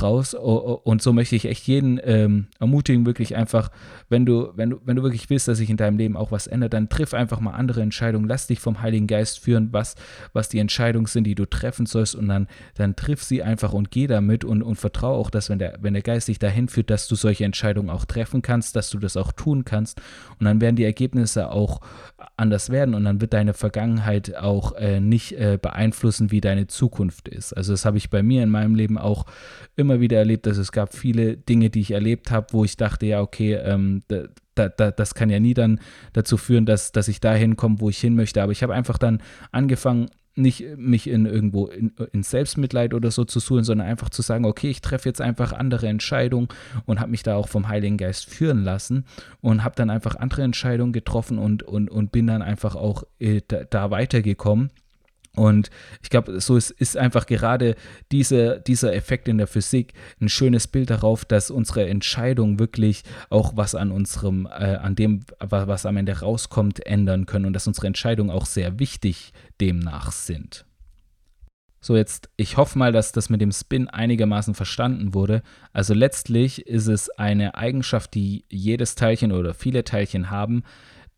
S1: draus. Und so möchte ich echt jeden ähm, ermutigen, wirklich einfach, wenn du, wenn du, wenn du wirklich willst, dass sich in deinem Leben auch was ändert, dann triff einfach mal andere Entscheidungen. Lass dich vom Heiligen Geist führen, was, was die Entscheidungen sind, die du treffen sollst. Und dann, dann triff sie einfach und geh damit und, und vertraue auch, dass wenn der, wenn der Geist dich dahin führt, dass du solche Entscheidungen auch treffen kannst, dass du das auch tun kannst. Und dann werden die Ergebnisse auch anders werden und dann wird deine Vergangenheit auch äh, nicht äh, beeinflussen, wie deine Zukunft ist. Also das habe ich bei mir in meinem Leben auch immer wieder erlebt, dass es gab viele Dinge, die ich erlebt habe, wo ich dachte, ja, okay, ähm, da, da, das kann ja nie dann dazu führen, dass, dass ich dahin komme, wo ich hin möchte. Aber ich habe einfach dann angefangen, nicht mich in irgendwo in, in, Selbstmitleid oder so zu suchen, sondern einfach zu sagen, okay, ich treffe jetzt einfach andere Entscheidungen und habe mich da auch vom Heiligen Geist führen lassen und habe dann einfach andere Entscheidungen getroffen und, und, und bin dann einfach auch äh, da, da weitergekommen. Und ich glaube, so ist, ist einfach gerade diese, dieser Effekt in der Physik ein schönes Bild darauf, dass unsere Entscheidungen wirklich auch was an unserem, äh, an dem, was am Ende rauskommt, ändern können und dass unsere Entscheidungen auch sehr wichtig demnach sind. So, jetzt, ich hoffe mal, dass das mit dem Spin einigermaßen verstanden wurde. Also letztlich ist es eine Eigenschaft, die jedes Teilchen oder viele Teilchen haben,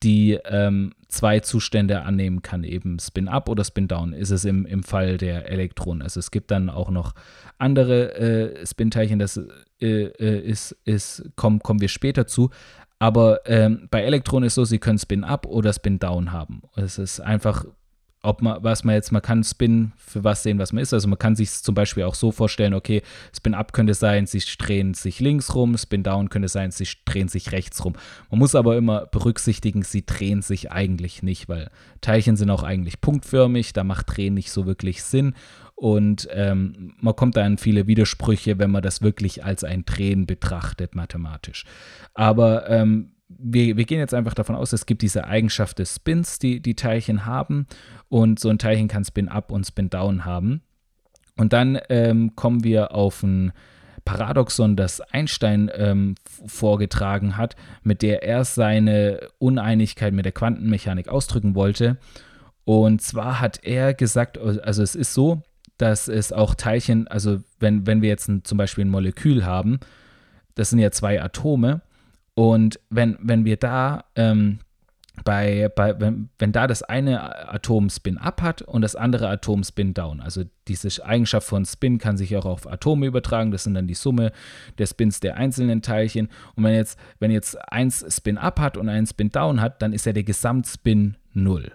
S1: die ähm, zwei Zustände annehmen kann, eben Spin-Up oder Spin-Down, ist es im, im Fall der Elektronen. Also es gibt dann auch noch andere äh, Spin-Teilchen, das äh, äh, ist, ist kommen, kommen wir später zu. Aber ähm, bei Elektronen ist es so, sie können Spin-Up oder Spin-Down haben. Es ist einfach ob man, was man jetzt, man kann Spin für was sehen, was man ist. Also man kann sich zum Beispiel auch so vorstellen, okay, Spin Up könnte sein, sie drehen sich links rum, Spin Down könnte sein, sie drehen sich rechts rum. Man muss aber immer berücksichtigen, sie drehen sich eigentlich nicht, weil Teilchen sind auch eigentlich punktförmig, da macht Drehen nicht so wirklich Sinn. Und ähm, man kommt da in viele Widersprüche, wenn man das wirklich als ein Drehen betrachtet, mathematisch. Aber ähm, wir, wir, gehen jetzt einfach davon aus, es gibt diese Eigenschaft des Spins, die die Teilchen haben. Und so ein Teilchen kann Spin-Up und Spin-Down haben. Und dann ähm, kommen wir auf ein Paradoxon, das Einstein ähm, vorgetragen hat, mit der er seine Uneinigkeit mit der Quantenmechanik ausdrücken wollte. Und zwar hat er gesagt, also es ist so, dass es auch Teilchen, also wenn, wenn wir jetzt ein, zum Beispiel ein Molekül haben, das sind ja zwei Atome, und wenn, wenn wir da ähm, bei, bei, wenn, wenn da das eine Atom Spin-up hat und das andere Atom Spin-down. Also diese Eigenschaft von Spin kann sich auch auf Atome übertragen. Das sind dann die Summe der Spins der einzelnen Teilchen. Und wenn jetzt, wenn jetzt eins Spin-up hat und eins Spin-down hat, dann ist ja der Gesamtspin 0.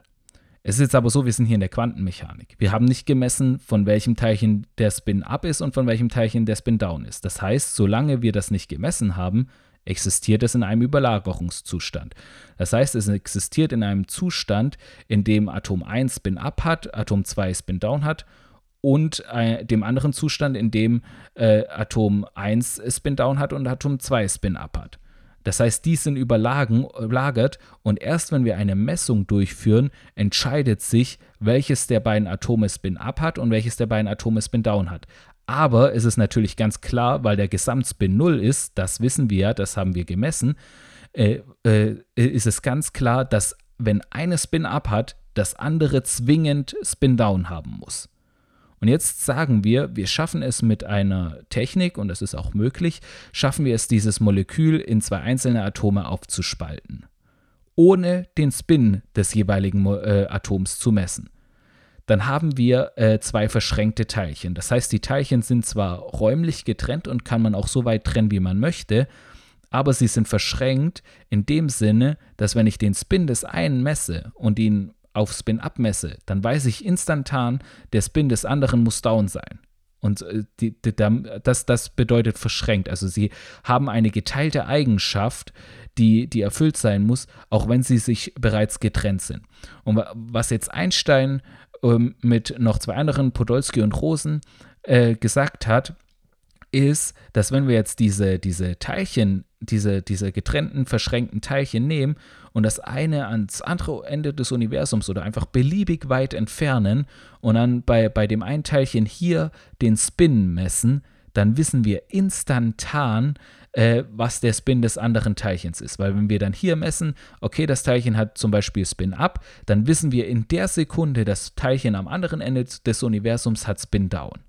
S1: Es ist jetzt aber so, wir sind hier in der Quantenmechanik. Wir haben nicht gemessen, von welchem Teilchen der Spin-up ist und von welchem Teilchen der Spin-down ist. Das heißt, solange wir das nicht gemessen haben, existiert es in einem Überlagerungszustand. Das heißt, es existiert in einem Zustand, in dem Atom 1 Spin-up hat, Atom 2 Spin-down hat und äh, dem anderen Zustand, in dem äh, Atom 1 Spin-down hat und Atom 2 Spin-up hat. Das heißt, die sind überlagert und erst wenn wir eine Messung durchführen, entscheidet sich, welches der beiden Atome Spin-up hat und welches der beiden Atome Spin-down hat. Aber es ist natürlich ganz klar, weil der Gesamtspin 0 ist, das wissen wir ja, das haben wir gemessen, äh, äh, ist es ganz klar, dass wenn eine Spin-up hat, das andere zwingend Spin-down haben muss. Und jetzt sagen wir, wir schaffen es mit einer Technik, und das ist auch möglich, schaffen wir es, dieses Molekül in zwei einzelne Atome aufzuspalten, ohne den Spin des jeweiligen äh, Atoms zu messen dann haben wir äh, zwei verschränkte Teilchen. Das heißt, die Teilchen sind zwar räumlich getrennt und kann man auch so weit trennen, wie man möchte, aber sie sind verschränkt in dem Sinne, dass wenn ich den Spin des einen messe und ihn auf Spin abmesse, dann weiß ich instantan, der Spin des anderen muss down sein. Und äh, die, die, das, das bedeutet verschränkt. Also sie haben eine geteilte Eigenschaft, die, die erfüllt sein muss, auch wenn sie sich bereits getrennt sind. Und was jetzt Einstein ähm, mit noch zwei anderen, Podolsky und Rosen, äh, gesagt hat, ist, dass wenn wir jetzt diese, diese Teilchen, diese, diese getrennten, verschränkten Teilchen nehmen und das eine ans andere Ende des Universums oder einfach beliebig weit entfernen und dann bei, bei dem einen Teilchen hier den Spin messen, dann wissen wir instantan, äh, was der Spin des anderen Teilchens ist. Weil wenn wir dann hier messen, okay, das Teilchen hat zum Beispiel Spin up, dann wissen wir in der Sekunde, das Teilchen am anderen Ende des Universums hat Spin down.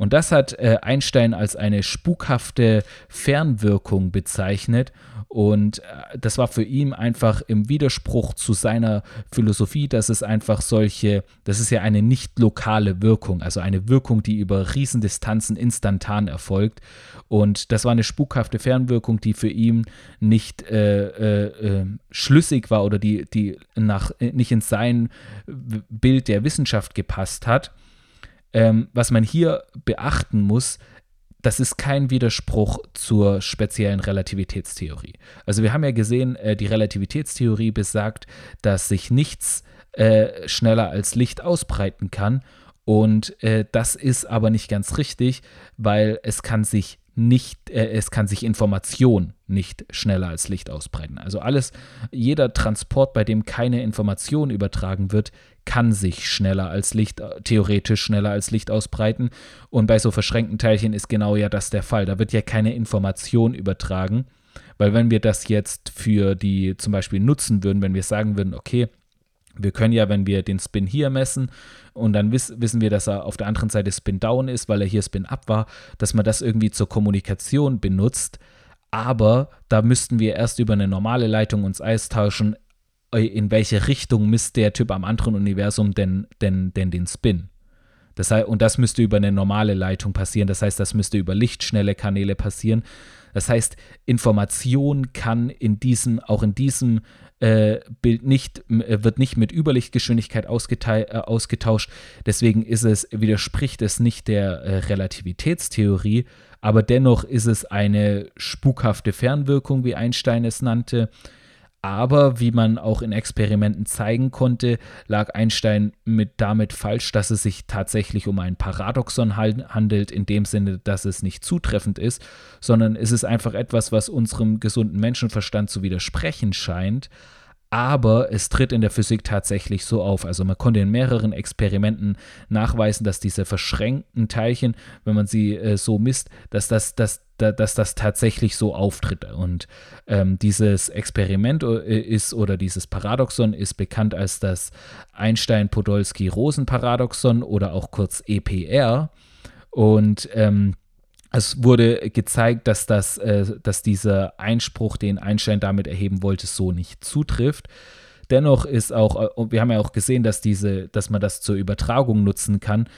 S1: Und das hat äh, Einstein als eine spukhafte Fernwirkung bezeichnet. Und äh, das war für ihn einfach im Widerspruch zu seiner Philosophie, dass es einfach solche, das ist ja eine nicht lokale Wirkung, also eine Wirkung, die über Riesendistanzen instantan erfolgt. Und das war eine spukhafte Fernwirkung, die für ihn nicht äh, äh, äh schlüssig war oder die, die nach, nicht in sein Bild der Wissenschaft gepasst hat. Ähm, was man hier beachten muss, das ist kein Widerspruch zur speziellen Relativitätstheorie. Also wir haben ja gesehen, äh, die Relativitätstheorie besagt, dass sich nichts äh, schneller als Licht ausbreiten kann. Und äh, das ist aber nicht ganz richtig, weil es kann sich nicht, äh, es kann sich Information nicht schneller als Licht ausbreiten. Also alles, jeder Transport, bei dem keine Information übertragen wird, kann sich schneller als Licht, äh, theoretisch schneller als Licht ausbreiten. Und bei so verschränkten Teilchen ist genau ja das der Fall. Da wird ja keine Information übertragen. Weil wenn wir das jetzt für die zum Beispiel nutzen würden, wenn wir sagen würden, okay, wir können ja, wenn wir den Spin hier messen und dann wiss, wissen wir, dass er auf der anderen Seite Spin down ist, weil er hier Spin up war, dass man das irgendwie zur Kommunikation benutzt. Aber da müssten wir erst über eine normale Leitung uns austauschen, äh, in welche Richtung misst der Typ am anderen Universum denn, denn, denn den Spin. Das heißt, und das müsste über eine normale Leitung passieren. Das heißt, das müsste über lichtschnelle Kanäle passieren. Das heißt, Information kann in diesem, auch in diesem äh, Bild nicht, äh, wird nicht mit Überlichtgeschwindigkeit äh, ausgetauscht. Deswegen ist es, widerspricht es nicht der äh, Relativitätstheorie, aber dennoch ist es eine spukhafte Fernwirkung, wie Einstein es nannte. Aber wie man auch in Experimenten zeigen konnte, lag Einstein mit damit falsch, dass es sich tatsächlich um ein Paradoxon handelt, in dem Sinne, dass es nicht zutreffend ist, sondern es ist einfach etwas, was unserem gesunden Menschenverstand zu widersprechen scheint aber es tritt in der Physik tatsächlich so auf. Also man konnte in mehreren Experimenten nachweisen, dass diese verschränkten Teilchen, wenn man sie äh, so misst, dass das, dass, dass das tatsächlich so auftritt. Und ähm, dieses Experiment äh, ist oder dieses Paradoxon ist bekannt als das Einstein-Podolsky-Rosen-Paradoxon oder auch kurz EPR. Und ähm, es wurde gezeigt, dass, das, äh, dass dieser Einspruch, den Einstein damit erheben wollte, so nicht zutrifft. Dennoch ist auch, äh, wir haben ja auch gesehen, dass, diese, dass man das zur Übertragung nutzen kann.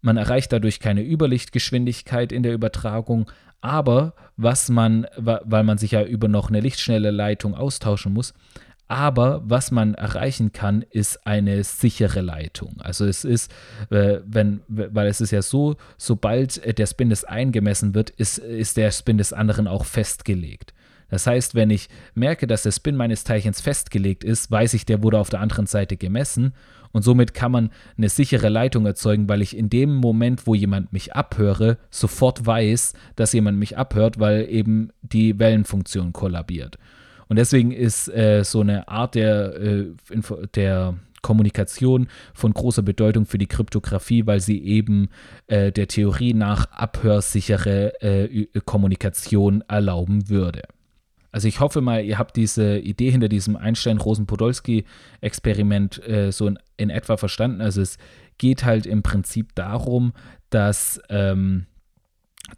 S1: Man erreicht dadurch keine Überlichtgeschwindigkeit in der Übertragung, aber was man, weil man sich ja über noch eine lichtschnelle Leitung austauschen muss, aber was man erreichen kann, ist eine sichere Leitung. Also es ist, äh, wenn, weil es ist ja so, sobald der Spin des einen gemessen wird, ist, ist der Spin des anderen auch festgelegt. Das heißt, wenn ich merke, dass der Spin meines Teilchens festgelegt ist, weiß ich, der wurde auf der anderen Seite gemessen und somit kann man eine sichere Leitung erzeugen, weil ich in dem Moment, wo jemand mich abhöre, sofort weiß, dass jemand mich abhört, weil eben die Wellenfunktion kollabiert. Und deswegen ist äh, so eine Art der, äh, der Kommunikation von großer Bedeutung für die Kryptographie, weil sie eben äh, der Theorie nach abhörsichere äh, Kommunikation erlauben würde. Also ich hoffe mal, ihr habt diese Idee hinter diesem Einstein-Rosen-Podolsky-Experiment äh, so in, in, etwa verstanden. Also es geht halt im Prinzip darum, dass, ähm,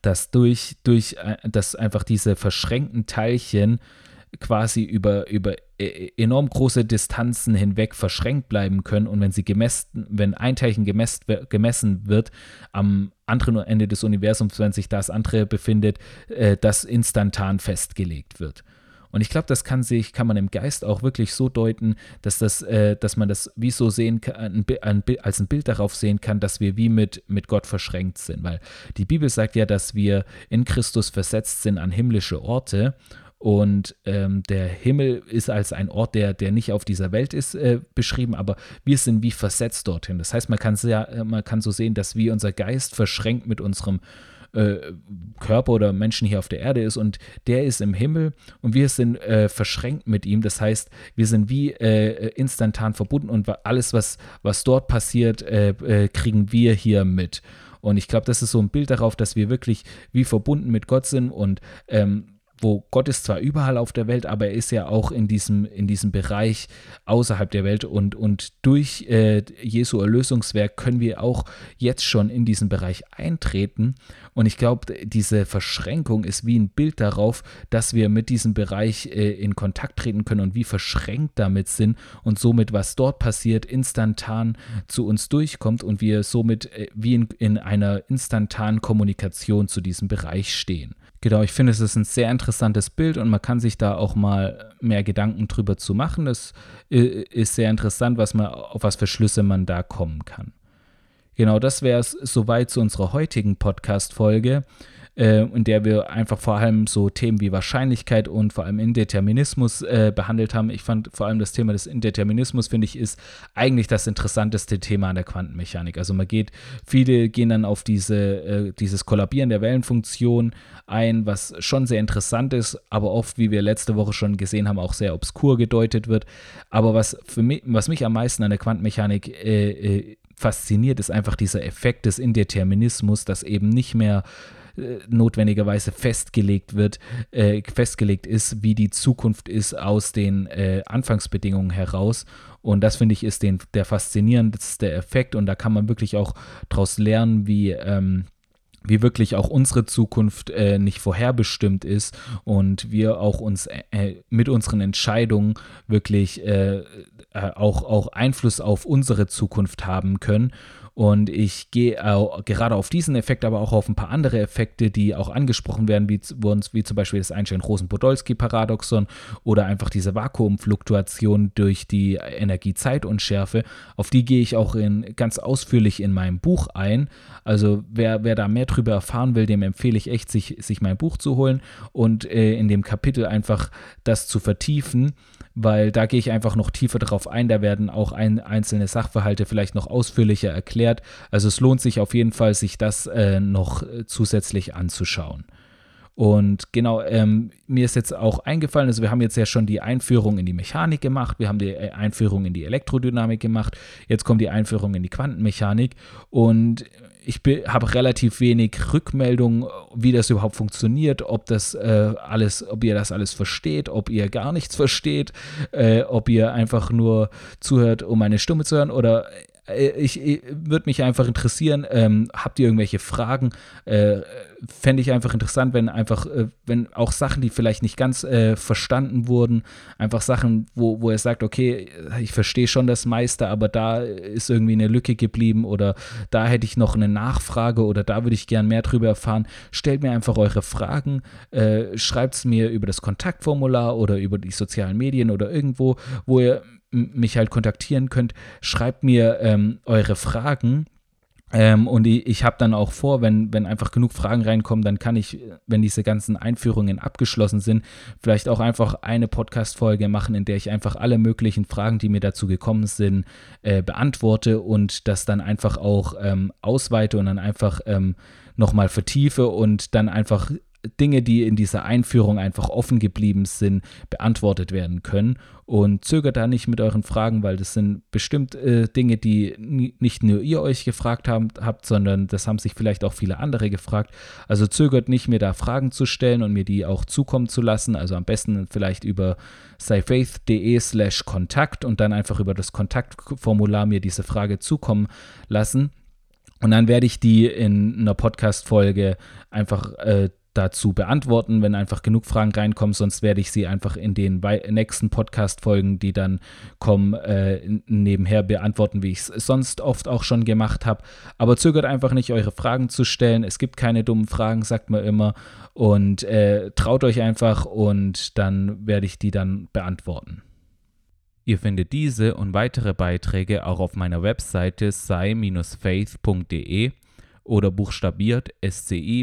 S1: dass durch, durch äh, dass einfach diese verschränkten Teilchen quasi über, über e, enorm große Distanzen hinweg verschränkt bleiben können und wenn sie gemessen, wenn ein Teilchen gemessen wird am anderen Ende des Universums, wenn sich das andere befindet, äh, das instantan festgelegt wird. Und ich glaube, das kann sich, kann man im Geist auch wirklich so deuten, dass das, äh, dass man das wie so sehen kann, ein, ein, als ein Bild darauf sehen kann, dass wir wie mit, mit Gott verschränkt sind. Weil die Bibel sagt ja, dass wir in Christus versetzt sind an himmlische Orte. Und ähm, der Himmel ist als ein Ort, der, der nicht auf dieser Welt ist, äh, beschrieben, aber wir sind wie versetzt dorthin. Das heißt, man kann, sehr, man kann so sehen, dass wie unser Geist verschränkt mit unserem äh, Körper oder Menschen hier auf der Erde ist und der ist im Himmel und wir sind äh, verschränkt mit ihm. Das heißt, wir sind wie äh, instantan verbunden und alles, was, was dort passiert, äh, äh, kriegen wir hier mit. Und ich glaube, das ist so ein Bild darauf, dass wir wirklich wie verbunden mit Gott sind und ähm, wo Gott ist zwar überall auf der Welt, aber er ist ja auch in diesem, in diesem Bereich außerhalb der Welt und, und durch äh, Jesu Erlösungswerk können wir auch jetzt schon in diesen Bereich eintreten. Und ich glaube, diese Verschränkung ist wie ein Bild darauf, dass wir mit diesem Bereich äh, in Kontakt treten können und wie verschränkt damit sind und somit, was dort passiert, instantan zu uns durchkommt und wir somit äh, wie in, in einer instantanen Kommunikation zu diesem Bereich stehen. Genau, ich finde, es ist ein sehr interessantes Bild und man kann sich da auch mal mehr Gedanken drüber zu machen. Es äh, ist sehr interessant, was man, auf was für Schlüsse man da kommen kann. Genau, das wäre es soweit zu unserer heutigen Podcast-Folge äh, in der wir einfach vor allem so Themen wie Wahrscheinlichkeit und vor allem Indeterminismus äh, behandelt haben. Ich fand vor allem das Thema des Indeterminismus, finde ich, ist eigentlich das interessanteste Thema an der Quantenmechanik. Also man geht, viele gehen dann auf diese, äh, dieses Kollabieren der Wellenfunktion ein, was schon sehr interessant ist, aber oft, wie wir letzte Woche schon gesehen haben, auch sehr obskur gedeutet wird. Aber was, für mich, was mich am meisten an der Quantenmechanik äh, äh fasziniert, ist einfach dieser Effekt des Indeterminismus, dass eben nicht mehr notwendigerweise festgelegt wird, äh, festgelegt ist, wie die Zukunft ist aus den äh, Anfangsbedingungen heraus. Und das finde ich ist den, der faszinierendste Effekt und da kann man wirklich auch daraus lernen, wie ähm, wie wirklich auch unsere Zukunft äh, nicht vorherbestimmt ist und wir auch uns äh, äh mit unseren Entscheidungen wirklich äh, auch, auch Einfluss auf unsere Zukunft haben können und ich gehe äh, gerade auf diesen Effekt, aber auch auf ein paar andere Effekte, die auch angesprochen werden, wie, wie zum Beispiel das Einstein-Rosen-Podolsky-Paradoxon oder einfach diese Vakuumfluktuation durch die Energiezeitunschärfe. Auf die gehe ich auch in, ganz ausführlich in meinem Buch ein. Also wer, wer da mehr drüber erfahren will, dem empfehle ich echt, sich, sich mein Buch zu holen und äh, in dem Kapitel einfach das zu vertiefen weil da gehe ich einfach noch tiefer darauf ein. Da werden auch ein, einzelne Sachverhalte vielleicht noch ausführlicher erklärt. Also es lohnt sich auf jeden Fall, sich das äh, noch äh, zusätzlich anzuschauen. Und genau, ähm, mir ist jetzt auch eingefallen, also wir haben jetzt ja schon die Einführung in die Mechanik gemacht, wir haben die äh, Einführung in die Elektrodynamik gemacht, jetzt kommt die Einführung in die Quantenmechanik und ich habe relativ wenig Rückmeldung, wie das überhaupt funktioniert, ob das äh, alles, ob ihr das alles versteht, ob ihr gar nichts [laughs] versteht, äh, ob ihr einfach nur zuhört, um meine Stimme zu hören oder ich, ich würde mich einfach interessieren, ähm, habt ihr irgendwelche Fragen? Äh, Fände ich einfach interessant, wenn einfach, äh, wenn auch Sachen, die vielleicht nicht ganz äh, verstanden wurden, einfach Sachen, wo, wo er sagt, okay, ich verstehe schon das meiste, aber da ist irgendwie eine Lücke geblieben oder da hätte ich noch eine Nachfrage oder da würde ich gern mehr drüber erfahren. Stellt mir einfach eure Fragen, äh, schreibt es mir über das Kontaktformular oder über die sozialen Medien oder irgendwo, wo ihr mich halt kontaktieren könnt, schreibt mir ähm, eure Fragen. Ähm, und ich, ich habe dann auch vor, wenn, wenn einfach genug Fragen reinkommen, dann kann ich, wenn diese ganzen Einführungen abgeschlossen sind, vielleicht auch einfach eine Podcast-Folge machen, in der ich einfach alle möglichen Fragen, die mir dazu gekommen sind, äh, beantworte und das dann einfach auch ähm, ausweite und dann einfach ähm, nochmal vertiefe und dann einfach Dinge, die in dieser Einführung einfach offen geblieben sind, beantwortet werden können. Und zögert da nicht mit euren Fragen, weil das sind bestimmt äh, Dinge, die nicht nur ihr euch gefragt habt, habt, sondern das haben sich vielleicht auch viele andere gefragt. Also zögert nicht, mir da Fragen zu stellen und mir die auch zukommen zu lassen. Also am besten vielleicht über scifaith.de slash Kontakt und dann einfach über das Kontaktformular mir diese Frage zukommen lassen. Und dann werde ich die in einer Podcast-Folge einfach äh,
S2: dazu beantworten, wenn einfach genug Fragen reinkommen. Sonst werde ich sie einfach in den nächsten Podcast-Folgen, die dann kommen, äh, nebenher beantworten, wie ich es sonst oft auch schon gemacht habe. Aber zögert einfach nicht, eure Fragen zu stellen. Es gibt keine dummen Fragen, sagt man immer. Und äh, traut euch einfach und dann werde ich die dann beantworten.
S1: Ihr findet diese und weitere Beiträge auch auf meiner Webseite sei-faith.de oder buchstabiert sci-faith.de.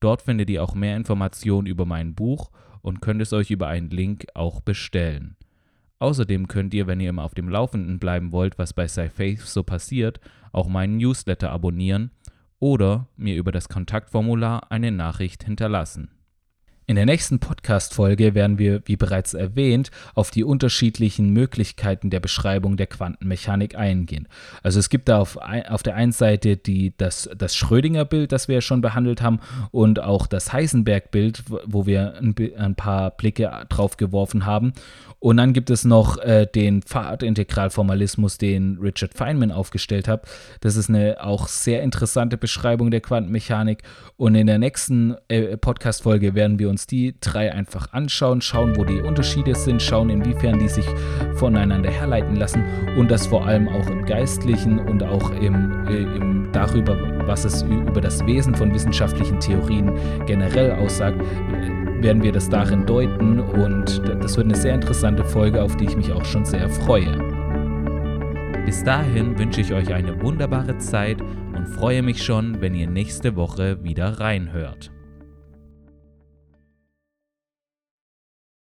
S1: Dort findet ihr auch mehr Informationen über mein Buch und könnt es euch über einen Link auch bestellen. Außerdem könnt ihr, wenn ihr immer auf dem Laufenden bleiben wollt, was bei SciFaith so passiert, auch meinen Newsletter abonnieren oder mir über das Kontaktformular eine Nachricht hinterlassen.
S2: In der nächsten Podcast-Folge werden wir, wie bereits erwähnt, auf die unterschiedlichen Möglichkeiten der Beschreibung der Quantenmechanik eingehen. Also es gibt da auf, auf der einen Seite die, das, das Schrödinger-Bild, das wir ja schon behandelt haben, und auch das Heisenberg-Bild, wo wir ein, ein, paar Blicke drauf geworfen haben. Und dann gibt es noch äh, den Pfadintegralformalismus, den Richard Feynman aufgestellt hat. Das ist eine auch sehr interessante Beschreibung der Quantenmechanik. Und in der nächsten äh, Podcast-Folge werden wir uns die drei einfach anschauen, schauen, wo die Unterschiede sind, schauen, inwiefern die sich voneinander herleiten lassen und das vor allem auch im Geistlichen und auch im, äh, im darüber, was es über das Wesen von wissenschaftlichen Theorien generell aussagt werden wir das darin deuten und das wird eine sehr interessante Folge, auf die ich mich auch schon sehr freue.
S1: Bis dahin wünsche ich euch eine wunderbare Zeit und freue mich schon, wenn ihr nächste Woche wieder reinhört.